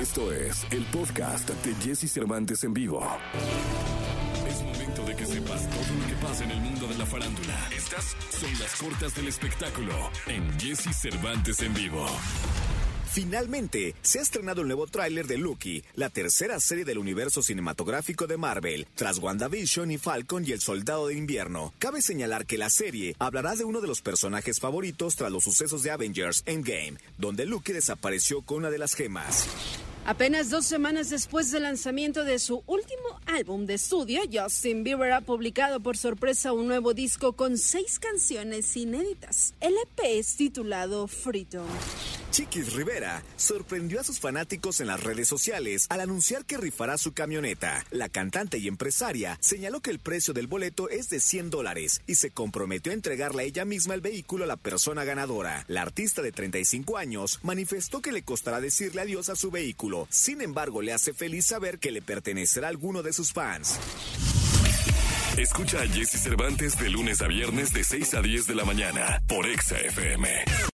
Esto es el podcast de Jesse Cervantes en vivo. Es momento de que sepas todo lo que pasa en el mundo de la farándula. Estas son las cortas del espectáculo en Jesse Cervantes en vivo. Finalmente, se ha estrenado el nuevo tráiler de Loki, la tercera serie del universo cinematográfico de Marvel, tras WandaVision y Falcon y el Soldado de Invierno. Cabe señalar que la serie hablará de uno de los personajes favoritos tras los sucesos de Avengers Endgame, donde Loki desapareció con una de las gemas. Apenas dos semanas después del lanzamiento de su último álbum de estudio, Justin Bieber ha publicado por sorpresa un nuevo disco con seis canciones inéditas. El EP es titulado Freedom. Chiquis Rivera sorprendió a sus fanáticos en las redes sociales al anunciar que rifará su camioneta. La cantante y empresaria señaló que el precio del boleto es de 100 dólares y se comprometió a entregarle a ella misma el vehículo a la persona ganadora. La artista de 35 años manifestó que le costará decirle adiós a su vehículo sin embargo, le hace feliz saber que le pertenecerá a alguno de sus fans. Escucha a Jesse Cervantes de lunes a viernes de 6 a 10 de la mañana por Exa FM.